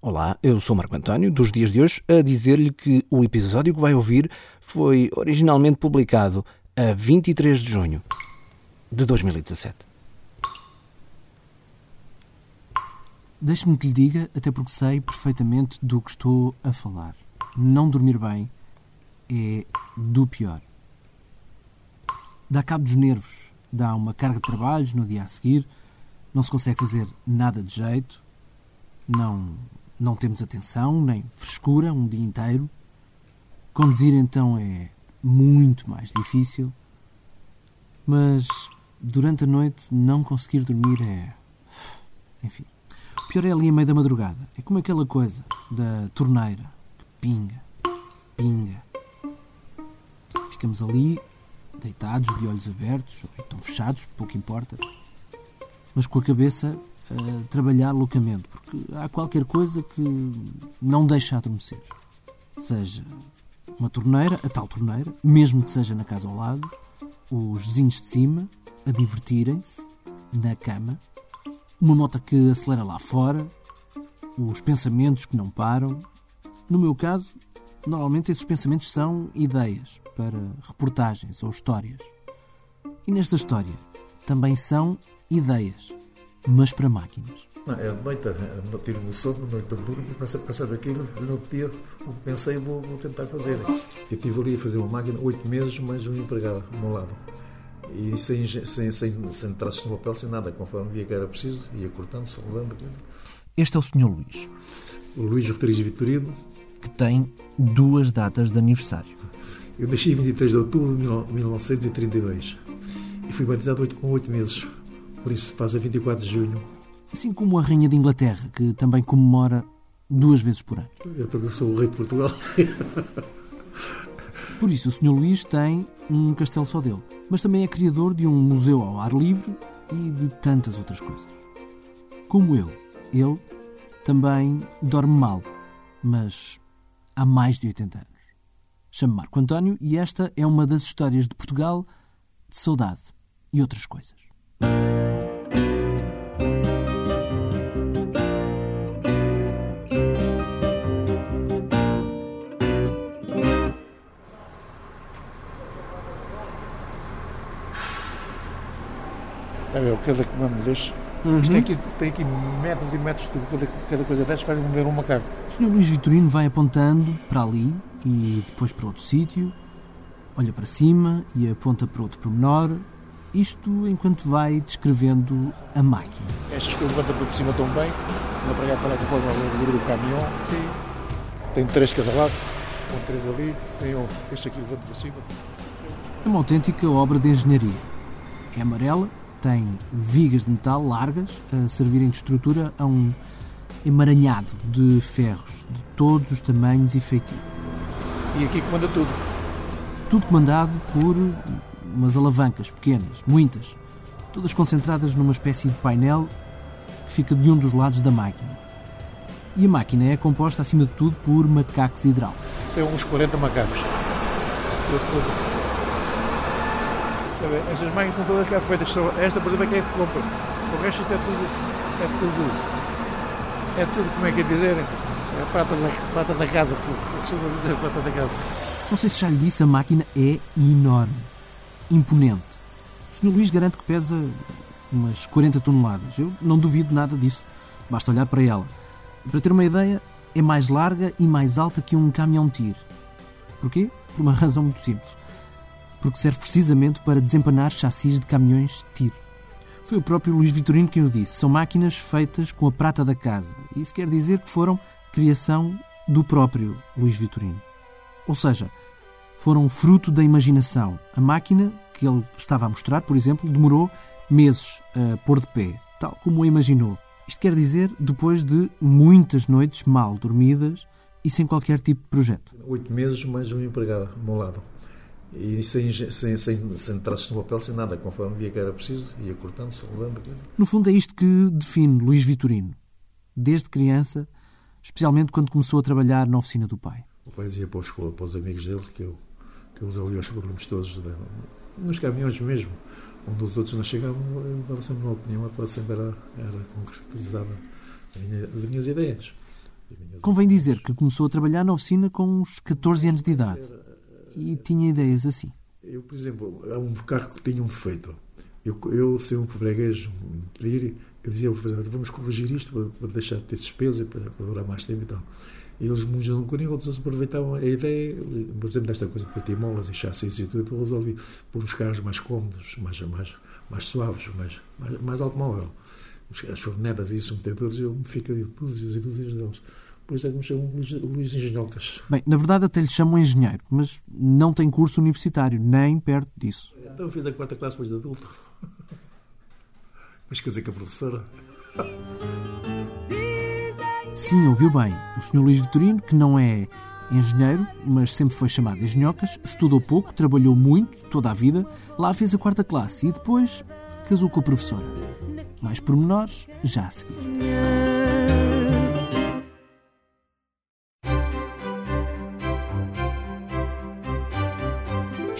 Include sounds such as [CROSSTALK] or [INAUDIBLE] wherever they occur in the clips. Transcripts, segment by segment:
Olá, eu sou Marco António, dos dias de hoje, a dizer-lhe que o episódio que vai ouvir foi originalmente publicado a 23 de junho de 2017. Deixe-me que lhe diga, até porque sei perfeitamente do que estou a falar. Não dormir bem é do pior. Dá cabo dos nervos, dá uma carga de trabalhos no dia a seguir, não se consegue fazer nada de jeito, não não temos atenção nem frescura um dia inteiro. Conduzir então é muito mais difícil. Mas durante a noite não conseguir dormir é. Enfim. O pior é ali a meio da madrugada. É como aquela coisa da torneira que pinga, pinga. Ficamos ali, deitados, de olhos abertos, ou então fechados, pouco importa, mas com a cabeça a trabalhar loucamente, porque há qualquer coisa que não deixa adormecer. Seja uma torneira, a tal torneira, mesmo que seja na casa ao lado, os vizinhos de cima a divertirem-se na cama, uma moto que acelera lá fora, os pensamentos que não param. No meu caso, normalmente esses pensamentos são ideias para reportagens ou histórias. E nesta história também são ideias mas para máquinas. Não, é de noite, não tiro o sono, de noite não durmo, começo a pensar daquilo, no outro dia pensei vou, vou tentar fazer. Eu estive ali a fazer uma máquina oito meses, mais um empregado ao meu lado. E sem, sem, sem, sem traços no papel, sem nada, conforme via que era preciso, ia cortando, soldando coisa. Este é o Sr. Luís. O Luís Rodrigues Vitorino. Que tem duas datas de aniversário. Eu nasci em 23 de outubro de 1932 e fui batizado com oito meses por isso faz a 24 de junho. Assim como a Rainha de Inglaterra, que também comemora duas vezes por ano. Eu sou o rei de Portugal. [LAUGHS] Por isso, o Sr. Luís tem um castelo só dele, mas também é criador de um museu ao ar livre e de tantas outras coisas. Como eu, ele também dorme mal, mas há mais de 80 anos. Chamo Marco António e esta é uma das histórias de Portugal de saudade e outras coisas. É cada comando deste. Uhum. Isto tem aqui, tem aqui metros e metros de tudo. Cada, cada coisa destas faz mover um macaco. O Sr. Luís Vitorino vai apontando para ali e depois para outro sítio, olha para cima e aponta para outro pormenor. Isto enquanto vai descrevendo a máquina. Estas que eu levanto para cima estão bem. Anda para para lá depois ao do caminhão. Sim. Tem três cada lado. Com três ali. Tem este aqui levanta para cima. É uma autêntica obra de engenharia. É amarela, tem vigas de metal largas a servirem de estrutura a um emaranhado de ferros de todos os tamanhos e feitios. E aqui comanda tudo? Tudo comandado por umas alavancas pequenas, muitas, todas concentradas numa espécie de painel que fica de um dos lados da máquina. E a máquina é composta, acima de tudo, por macacos hidráulicos. Tem uns 40 macacos. Estas máquinas são todas cá feitas. Esta, por exemplo, é que é que compra. O resto isto é tudo. É tudo. É tudo, como é que é dizer? É prata da, prata da casa, costuma dizer, prata da casa. Não sei se já lhe disse, a máquina é enorme. Imponente. O Sr. Luís garante que pesa umas 40 toneladas. Eu não duvido nada disso. Basta olhar para ela. Para ter uma ideia, é mais larga e mais alta que um caminhão-tiro. Porquê? Por uma razão muito simples porque serve precisamente para desempanar chassis de caminhões de tiro. Foi o próprio Luís Vitorino quem o disse. São máquinas feitas com a prata da casa. Isso quer dizer que foram criação do próprio Luís Vitorino. Ou seja, foram fruto da imaginação. A máquina que ele estava a mostrar, por exemplo, demorou meses a pôr de pé, tal como o imaginou. Isto quer dizer depois de muitas noites mal dormidas e sem qualquer tipo de projeto. Oito meses mais um empregado ao meu lado e sem, sem, sem, sem traços no papel, sem nada, conforme via que era preciso, ia cortando, coisa. No fundo é isto que define Luís Vitorino, desde criança, especialmente quando começou a trabalhar na oficina do pai. O pai dizia para, os, para os amigos dele que eu, que eu ali aos problemas todos, nos caminhões mesmo, onde os outros não chegavam, eu dava sempre uma opinião, a coisa sempre era, era concretizada as minhas ideias. Convém dizer que começou a trabalhar na oficina com uns 14 anos de idade e tinha ideias assim. Eu, por exemplo, há um carro que tinha um defeito. Eu, eu se um freguês me pedir, eu dizia, vamos corrigir isto para, para deixar de ter despesa, para, para durar mais tempo e tal. E eles mudam um bocadinho, outros aproveitavam a ideia, por exemplo, desta coisa para molas e chassis e tudo, eu resolvi pôr os carros mais cômodos, mais, mais, mais suaves, mais, mais, mais automóvel. As fornetas e os metedores, eu me fico dúzias e dúzias deles. Por isso é que me chamam Luís, Luís Engenhocas. Bem, na verdade até lhe chamam engenheiro, mas não tem curso universitário, nem perto disso. Então eu fiz a quarta classe depois de adulto. Mas casei com a professora. Sim, ouviu bem. O Sr. Luís Vitorino, que não é engenheiro, mas sempre foi chamado engenhocas, estudou pouco, trabalhou muito, toda a vida, lá fez a quarta classe e depois casou com a professora. Mais pormenores, já a seguir.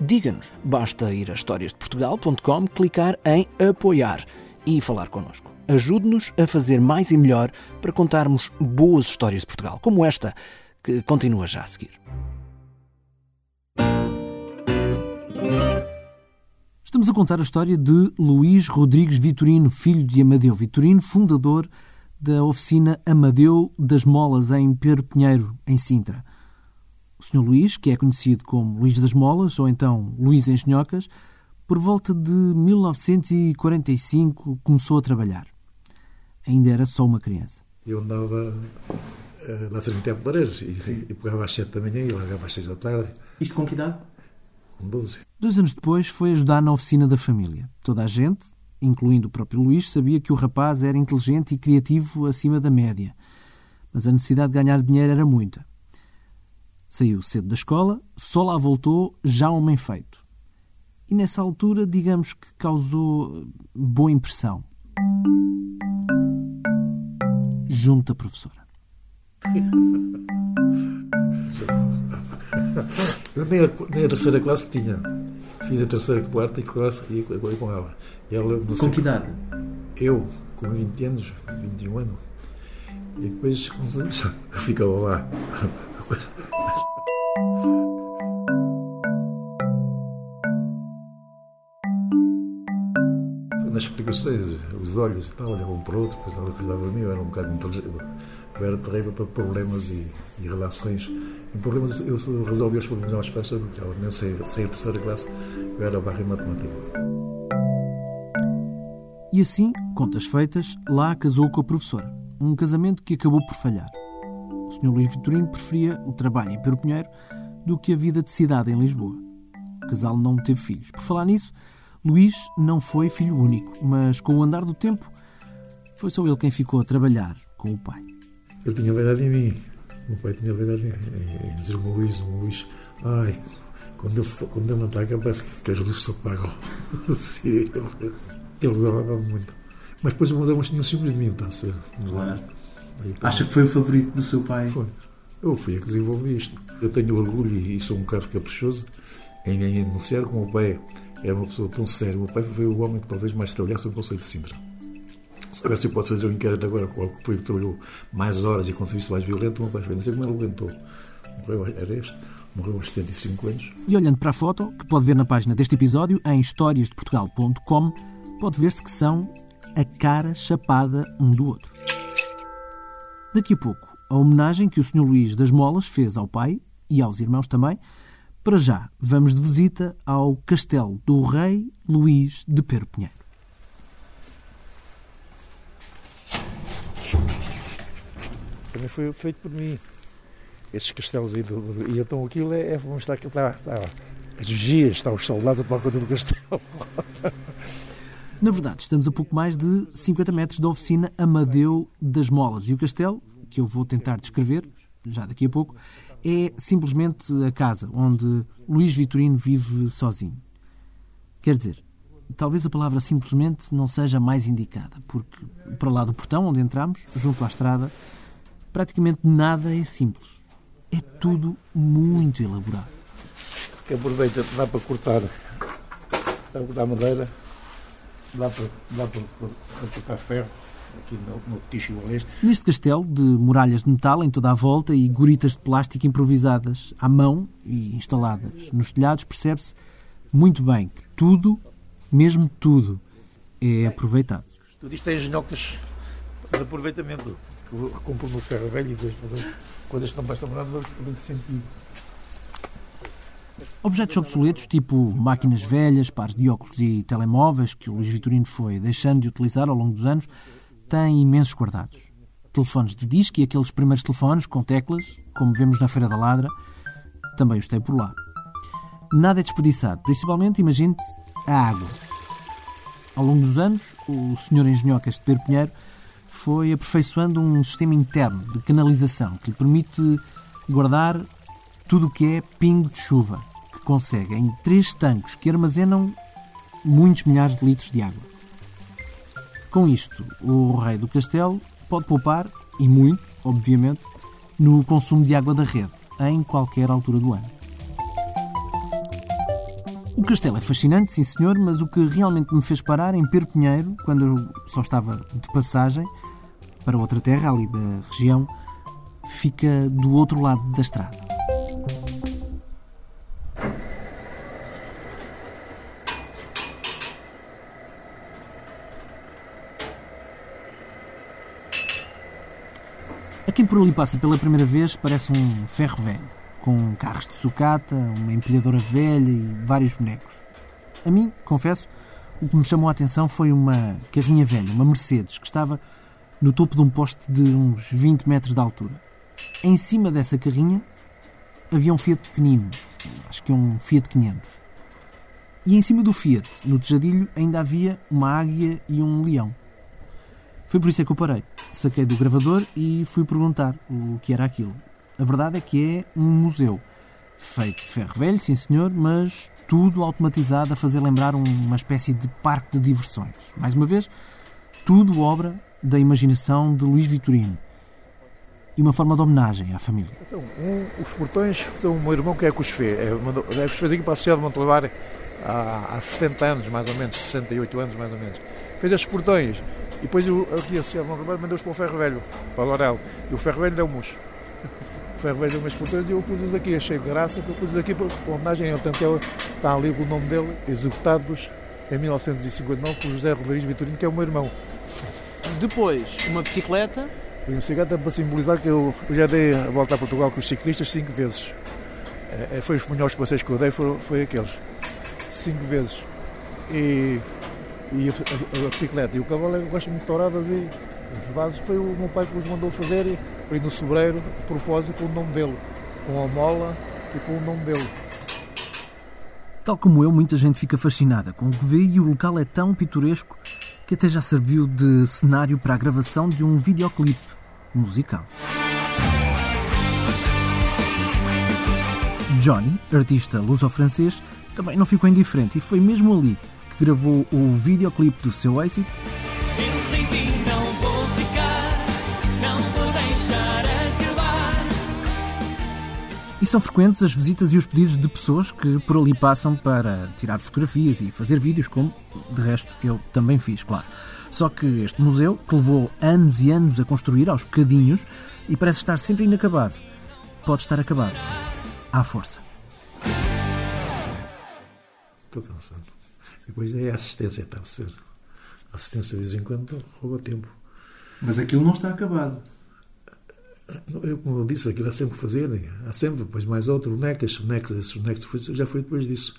diga-nos. Basta ir a historiasdeportugal.com, clicar em apoiar e falar connosco. Ajude-nos a fazer mais e melhor para contarmos boas histórias de Portugal, como esta, que continua já a seguir. Estamos a contar a história de Luís Rodrigues Vitorino, filho de Amadeu Vitorino, fundador da oficina Amadeu das Molas em Pedro Pinheiro, em Sintra. O Sr. Luís, que é conhecido como Luís das Molas ou então Luís Engenhocas, por volta de 1945 começou a trabalhar. Ainda era só uma criança. Eu andava uh, na Serventia de Lareiros e, e pegava às 7 da manhã e largava às 6 da tarde. Isto com que idade? Com 12. Dois anos depois foi ajudar na oficina da família. Toda a gente, incluindo o próprio Luís, sabia que o rapaz era inteligente e criativo acima da média. Mas a necessidade de ganhar dinheiro era muita. Saiu cedo da escola, só lá voltou já homem feito. E nessa altura, digamos que causou boa impressão. Junto à professora. [LAUGHS] Eu nem a, nem a terceira classe tinha. Fiz a terceira, quarta e classe e com ela. Ela com que idade? Eu, com 20 anos, 21 anos. E depois ficava lá. [LAUGHS] Nas explicações, os olhos e tal, olhavam para o outro, depois ela cuidava de mim, eu era um bocado inteligente. Eu era terrível para problemas e, e relações. Em problemas, eu resolvi os problemas mais fácil do que ela. Mesmo sem a terceira classe, eu era barra em matemática. E assim, contas feitas, lá casou com a professora. Um casamento que acabou por falhar. O Sr. Luís Vitorino preferia o trabalho em Pedro Pinheiro do que a vida de cidade em Lisboa. O casal não teve filhos. Por falar nisso, Luís não foi filho único, mas com o andar do tempo, foi só ele quem ficou a trabalhar com o pai. Ele tinha verdade em mim. O meu pai tinha verdade em, em dizer o Luís, o Luís, ai, quando ele, quando ele não parece que as luzes se apagam. Sim, ele, ele gostava muito. Mas depois o Deus tinha ciúmes de mim, está a ser. Claro. Acha que foi o favorito do seu pai? Foi. Eu fui a que desenvolvi isto. Eu tenho orgulho e sou um cara caprichoso em, em anunciar que o meu pai era uma pessoa tão séria. O meu pai foi o homem que talvez mais trabalhasse no Conselho de Sintra. Agora, se eu posso fazer um inquérito agora, qual foi o que trabalhou mais horas e conseguiu mais violento, o meu pai foi. Não sei como ele aguentou. Morreu, era este. Morreu aos 75 anos. E olhando para a foto, que pode ver na página deste episódio, em historiasdeportugal.com, pode ver-se que são a cara chapada um do outro. Daqui a pouco, a homenagem que o Sr. Luís das Molas fez ao pai e aos irmãos também. Para já, vamos de visita ao castelo do rei Luís de Pero. Também foi feito por mim. Estes castelos aí do, do, e então aquilo é, é estar está, está, as vigias, está os soldados a tomar conta do castelo. [LAUGHS] Na verdade, estamos a pouco mais de 50 metros da oficina Amadeu das Molas. E o castelo, que eu vou tentar descrever, já daqui a pouco, é simplesmente a casa onde Luís Vitorino vive sozinho. Quer dizer, talvez a palavra simplesmente não seja mais indicada, porque para lá do portão onde entramos, junto à estrada, praticamente nada é simples. É tudo muito elaborado. Aproveita, dá para cortar, cortar madeira, dá para, dá para, para cortar ferro, aqui no, no leste. Neste castelo, de muralhas de metal em toda a volta e guritas de plástico improvisadas à mão e instaladas nos telhados, percebe-se muito bem que tudo, mesmo tudo, é aproveitado. Tudo isto é engenhocas de aproveitamento. Compro no ferro velho e depois coisas que não bastam nada, não sentido. Objetos obsoletos, tipo máquinas velhas, pares de óculos e telemóveis, que o Luís Vitorino foi deixando de utilizar ao longo dos anos, têm imensos guardados. Telefones de disco e aqueles primeiros telefones com teclas, como vemos na Feira da Ladra, também os tem por lá. Nada é desperdiçado, principalmente, imagine-te, a água. Ao longo dos anos, o Sr. Engenhocas de Pedro Pinheiro foi aperfeiçoando um sistema interno de canalização que lhe permite guardar tudo o que é pingo de chuva, que consegue em três tanques que armazenam muitos milhares de litros de água. Com isto, o rei do castelo pode poupar, e muito, obviamente, no consumo de água da rede, em qualquer altura do ano. O castelo é fascinante, sim senhor, mas o que realmente me fez parar em Pedro Pinheiro, quando eu só estava de passagem para outra terra, ali da região, fica do outro lado da estrada. Quem por ali passa pela primeira vez parece um ferro velho, com carros de sucata, uma empilhadora velha e vários bonecos. A mim, confesso, o que me chamou a atenção foi uma carrinha velha, uma Mercedes, que estava no topo de um poste de uns 20 metros de altura. Em cima dessa carrinha havia um Fiat pequenino, acho que um Fiat 500. E em cima do Fiat, no tejadilho, ainda havia uma águia e um leão. Foi por isso é que eu parei. Saquei do gravador e fui perguntar o que era aquilo. A verdade é que é um museu. Feito de ferro velho, sim senhor, mas tudo automatizado a fazer lembrar uma espécie de parque de diversões. Mais uma vez, tudo obra da imaginação de Luís Vitorino. E uma forma de homenagem à família. Então, um, os portões são o meu irmão que é Cusfê. É, é Cusfê daqui para a Sociedade de Montelar há, há 70 anos, mais ou menos, 68 anos, mais ou menos. Fez estes portões depois eu, aqui a Sociedade de Montelar mandou-os para o Ferro Velho, para o Lorel. E o Ferro Velho deu-me-os. [LAUGHS] O Ferro Velho deu-me e eu pus-os aqui, achei graça, que eu pus-os aqui para homenagem ao tanto que ele está ali o nome dele, executados em 1959 por José Rodrigues Vitorino, que é o meu irmão. Depois, uma bicicleta. E um bicicleta para simbolizar que eu eu já dei a volta a Portugal com os ciclistas cinco vezes. É, é, foi os melhores passeios que eu dei, foi, foi aqueles. Cinco vezes. E, e a, bicicleta e o cavalo eu gosto muito de touradas e os vasos foi o meu pai que os mandou fazer e foi no sobreiro, de propósito, com o nome dele. Com a mola e com o nome dele. Tal como eu, muita gente fica fascinada com o que vê e o local é tão pitoresco que até já serviu de cenário para a gravação de um videoclipe musical. Johnny, artista luso-francês, também não ficou indiferente e foi mesmo ali que gravou o videoclipe do seu êxito Eu sem ti não vou ficar, não vou deixar acabar. E são frequentes as visitas e os pedidos de pessoas que por ali passam para tirar fotografias e fazer vídeos, como de resto eu também fiz, claro. Só que este museu, que levou anos e anos a construir aos bocadinhos e parece estar sempre inacabado, pode estar acabado. À força. Estou cansado. Depois é a assistência, está a perceber? A assistência de vez em quando rouba tempo. Mas aquilo não está acabado. Eu, como eu disse, aquilo há sempre que fazer. Há sempre, depois mais outro, esses bonecos foi- já foi depois disso.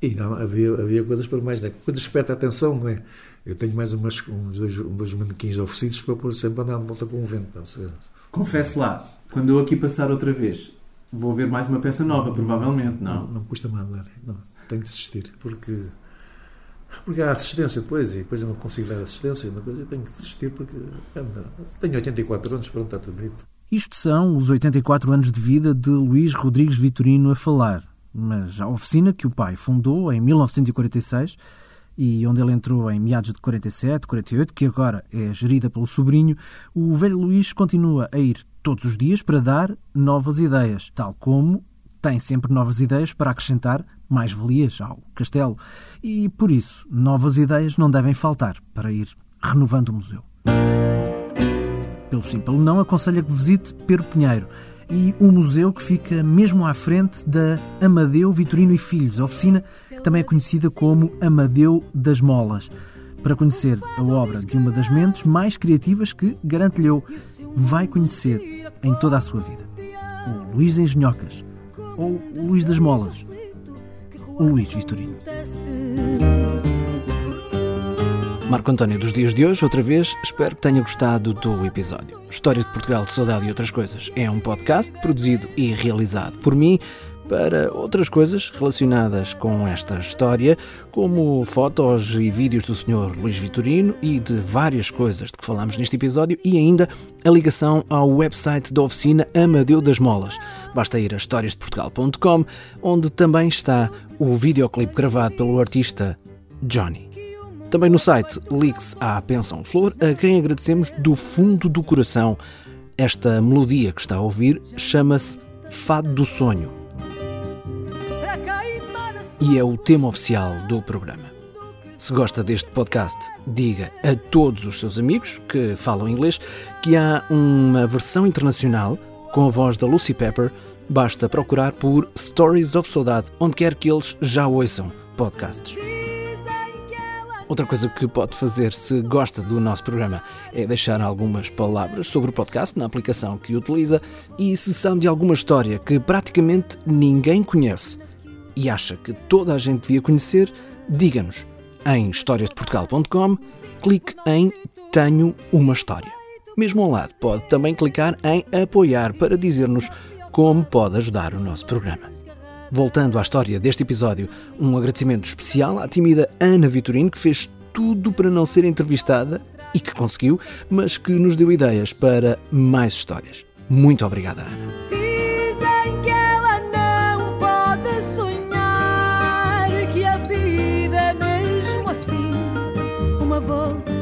E não, havia, havia coisas para mais, né? que despertam a atenção, não é? Eu tenho mais umas, uns dois, uns dois manequins oferecidos para pôr sempre a andar de volta com o vento, está a perceber? Confesso lá, quando eu aqui passar outra vez, vou ver mais uma peça nova, provavelmente, não? Não custa-me andar, não. Tenho de desistir, porque, porque há assistência depois, e depois eu não consigo dar assistência, uma coisa, eu tenho que desistir porque. Tenho 84 anos, pronto, está tudo bonito. Isto são os 84 anos de vida de Luís Rodrigues Vitorino a falar, mas a oficina que o pai fundou em 1946 e onde ele entrou em meados de 47, 48, que agora é gerida pelo sobrinho, o velho Luís continua a ir todos os dias para dar novas ideias, tal como tem sempre novas ideias para acrescentar mais valias ao castelo. E por isso, novas ideias não devem faltar para ir renovando o museu. Pelo sim, pelo não, aconselho que visite Pero Pinheiro e o museu que fica mesmo à frente da Amadeu Vitorino e Filhos, oficina que também é conhecida como Amadeu das Molas, para conhecer a obra de uma das mentes mais criativas que, garanto-lhe vai conhecer em toda a sua vida. O Luís Engenhocas, ou Luís das Molas, o Luís Vitorino. Marco António dos dias de hoje, outra vez, espero que tenha gostado do episódio. Histórias de Portugal, de Saudade e outras coisas é um podcast produzido e realizado por mim para outras coisas relacionadas com esta história, como fotos e vídeos do Sr. Luís Vitorino e de várias coisas de que falamos neste episódio e ainda a ligação ao website da oficina Amadeu das Molas. Basta ir a historiasdeportugal.com, onde também está o videoclipe gravado pelo artista Johnny. Também no site ligue-se à Pensão Flor, a quem agradecemos do fundo do coração. Esta melodia que está a ouvir chama-se Fado do Sonho e é o tema oficial do programa. Se gosta deste podcast, diga a todos os seus amigos que falam inglês que há uma versão internacional com a voz da Lucy Pepper. Basta procurar por Stories of Saudade, onde quer que eles já ouçam podcasts. Outra coisa que pode fazer se gosta do nosso programa é deixar algumas palavras sobre o podcast na aplicação que utiliza e se sabe de alguma história que praticamente ninguém conhece e acha que toda a gente devia conhecer, diga-nos em historiasdeportugal.com, clique em Tenho uma História. Mesmo ao lado, pode também clicar em Apoiar para dizer-nos como pode ajudar o nosso programa. Voltando à história deste episódio, um agradecimento especial à tímida Ana Vitorino, que fez tudo para não ser entrevistada e que conseguiu, mas que nos deu ideias para mais histórias. Muito obrigada, Ana. novel